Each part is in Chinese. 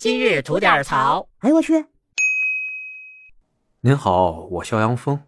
今日吐点槽。哎呦我去！您好，我肖阳峰。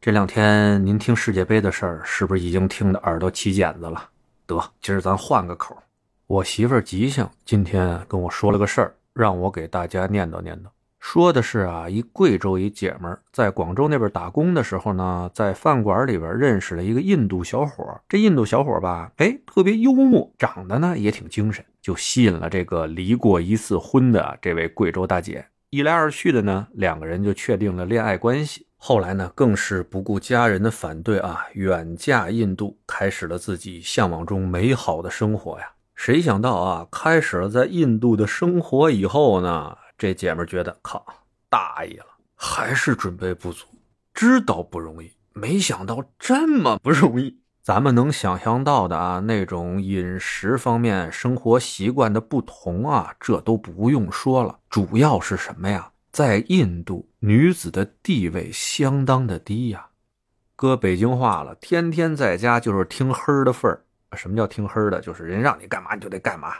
这两天您听世界杯的事儿，是不是已经听得耳朵起茧子了？得，今儿咱换个口。我媳妇儿吉祥今天跟我说了个事儿，让我给大家念叨念叨。说的是啊，一贵州一姐们儿在广州那边打工的时候呢，在饭馆里边认识了一个印度小伙。这印度小伙吧，哎，特别幽默，长得呢也挺精神，就吸引了这个离过一次婚的这位贵州大姐。一来二去的呢，两个人就确定了恋爱关系。后来呢，更是不顾家人的反对啊，远嫁印度，开始了自己向往中美好的生活呀。谁想到啊，开始了在印度的生活以后呢？这姐们觉得靠，大意了，还是准备不足。知道不容易，没想到这么不容易。咱们能想象到的啊，那种饮食方面、生活习惯的不同啊，这都不用说了。主要是什么呀？在印度，女子的地位相当的低呀。搁北京话了，天天在家就是听黑的份儿。什么叫听黑的？就是人让你干嘛你就得干嘛。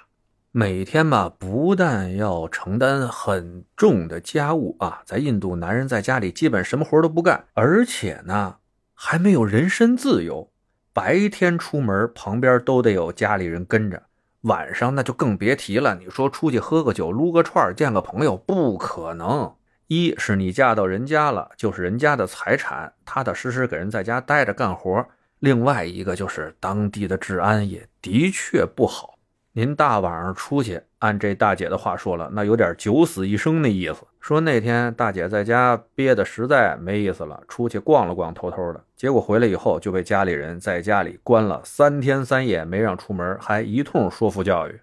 每天吧，不但要承担很重的家务啊，在印度，男人在家里基本什么活都不干，而且呢，还没有人身自由。白天出门，旁边都得有家里人跟着；晚上那就更别提了。你说出去喝个酒、撸个串、见个朋友，不可能。一是你嫁到人家了，就是人家的财产，踏踏实实给人在家待着干活；另外一个就是当地的治安也的确不好。您大晚上出去，按这大姐的话说了，那有点九死一生的意思。说那天大姐在家憋得实在没意思了，出去逛了逛，偷偷的，结果回来以后就被家里人在家里关了三天三夜，没让出门，还一通说服教育。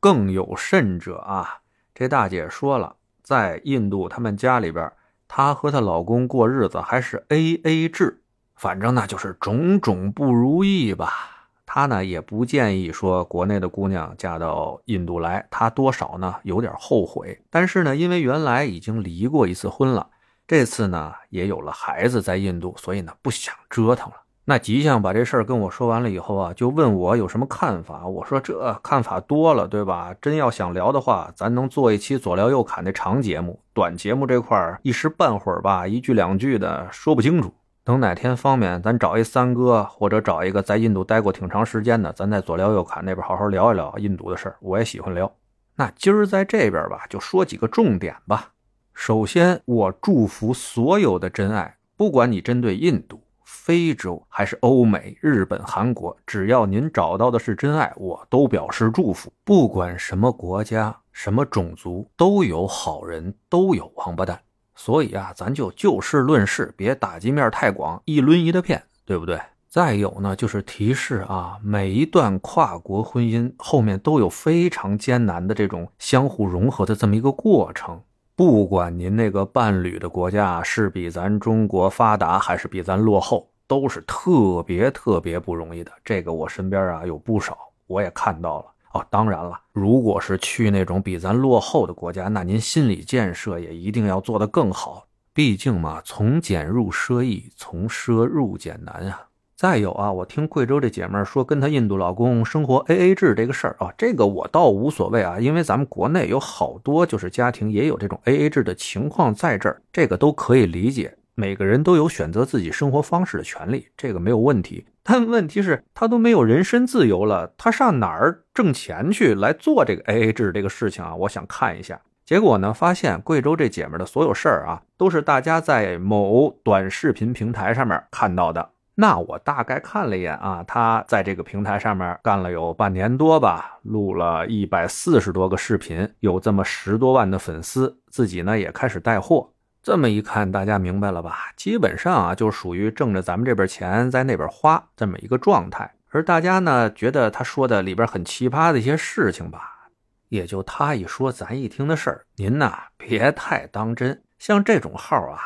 更有甚者啊，这大姐说了，在印度他们家里边，她和她老公过日子还是 A A 制，反正那就是种种不如意吧。他呢也不建议说国内的姑娘嫁到印度来，他多少呢有点后悔。但是呢，因为原来已经离过一次婚了，这次呢也有了孩子在印度，所以呢不想折腾了。那吉祥把这事儿跟我说完了以后啊，就问我有什么看法。我说这看法多了，对吧？真要想聊的话，咱能做一期左聊右侃的长节目，短节目这块儿一时半会儿吧，一句两句的说不清楚。等哪天方便，咱找一三哥，或者找一个在印度待过挺长时间的，咱在左聊右侃那边好好聊一聊印度的事儿。我也喜欢聊。那今儿在这边吧，就说几个重点吧。首先，我祝福所有的真爱，不管你针对印度、非洲还是欧美、日本、韩国，只要您找到的是真爱，我都表示祝福。不管什么国家、什么种族，都有好人，都有王八蛋。所以啊，咱就就事论事，别打击面太广，一抡一的片，对不对？再有呢，就是提示啊，每一段跨国婚姻后面都有非常艰难的这种相互融合的这么一个过程。不管您那个伴侣的国家是比咱中国发达还是比咱落后，都是特别特别不容易的。这个我身边啊有不少，我也看到了。哦，当然了，如果是去那种比咱落后的国家，那您心理建设也一定要做得更好。毕竟嘛，从俭入奢易，从奢入俭难啊。再有啊，我听贵州这姐妹说，跟她印度老公生活 A A 制这个事儿啊，这个我倒无所谓啊，因为咱们国内有好多就是家庭也有这种 A A 制的情况在这儿，这个都可以理解。每个人都有选择自己生活方式的权利，这个没有问题。但问题是，他都没有人身自由了，他上哪儿挣钱去来做这个 AA 制这个事情啊？我想看一下。结果呢，发现贵州这姐们的所有事儿啊，都是大家在某短视频平台上面看到的。那我大概看了一眼啊，她在这个平台上面干了有半年多吧，录了一百四十多个视频，有这么十多万的粉丝，自己呢也开始带货。这么一看，大家明白了吧？基本上啊，就属于挣着咱们这边钱，在那边花这么一个状态。而大家呢，觉得他说的里边很奇葩的一些事情吧，也就他一说，咱一听的事儿，您呐别太当真。像这种号啊，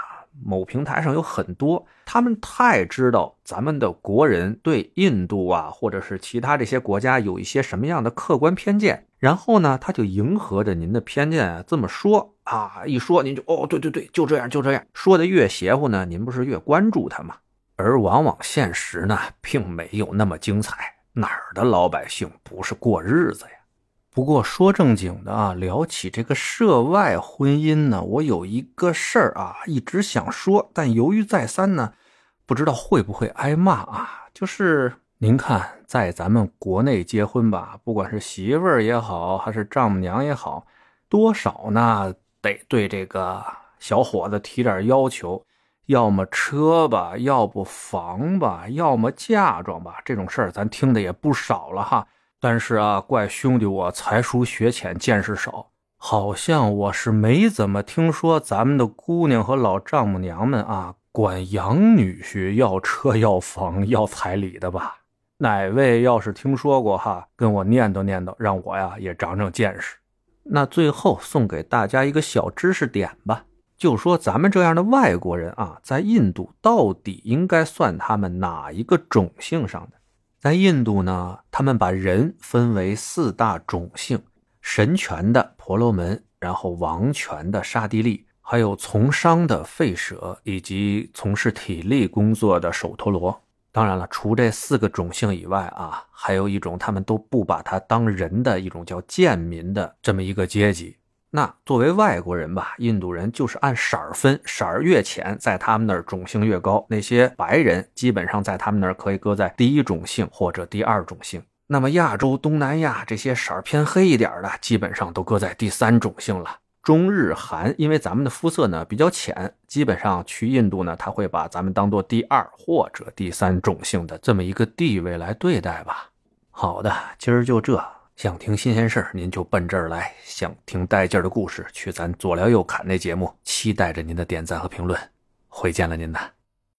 某平台上有很多，他们太知道咱们的国人对印度啊，或者是其他这些国家有一些什么样的客观偏见，然后呢，他就迎合着您的偏见这么说。啊，一说您就哦，对对对，就这样就这样。说的越邪乎呢，您不是越关注他吗？而往往现实呢，并没有那么精彩。哪儿的老百姓不是过日子呀？不过说正经的啊，聊起这个涉外婚姻呢，我有一个事儿啊，一直想说，但犹豫再三呢，不知道会不会挨骂啊。就是您看，在咱们国内结婚吧，不管是媳妇儿也好，还是丈母娘也好，多少呢得对这个小伙子提点要求。要么车吧，要不房吧，要么嫁妆吧，这种事儿咱听的也不少了哈。但是啊，怪兄弟我才疏学浅，见识少，好像我是没怎么听说咱们的姑娘和老丈母娘们啊，管养女婿要车要房要彩礼的吧？哪位要是听说过哈，跟我念叨念叨，让我呀也长长见识。那最后送给大家一个小知识点吧。就说咱们这样的外国人啊，在印度到底应该算他们哪一个种姓上的？在印度呢，他们把人分为四大种姓：神权的婆罗门，然后王权的刹帝利，还有从商的吠舍，以及从事体力工作的首陀罗。当然了，除这四个种姓以外啊，还有一种他们都不把他当人的一种叫贱民的这么一个阶级。那作为外国人吧，印度人就是按色儿分，色儿越浅，在他们那儿种姓越高。那些白人基本上在他们那儿可以搁在第一种姓或者第二种姓。那么亚洲、东南亚这些色儿偏黑一点的，基本上都搁在第三种姓了。中日韩，因为咱们的肤色呢比较浅，基本上去印度呢，他会把咱们当做第二或者第三种姓的这么一个地位来对待吧。好的，今儿就这。想听新鲜事儿，您就奔这儿来；想听带劲儿的故事，去咱左聊右侃那节目。期待着您的点赞和评论，回见了您呐。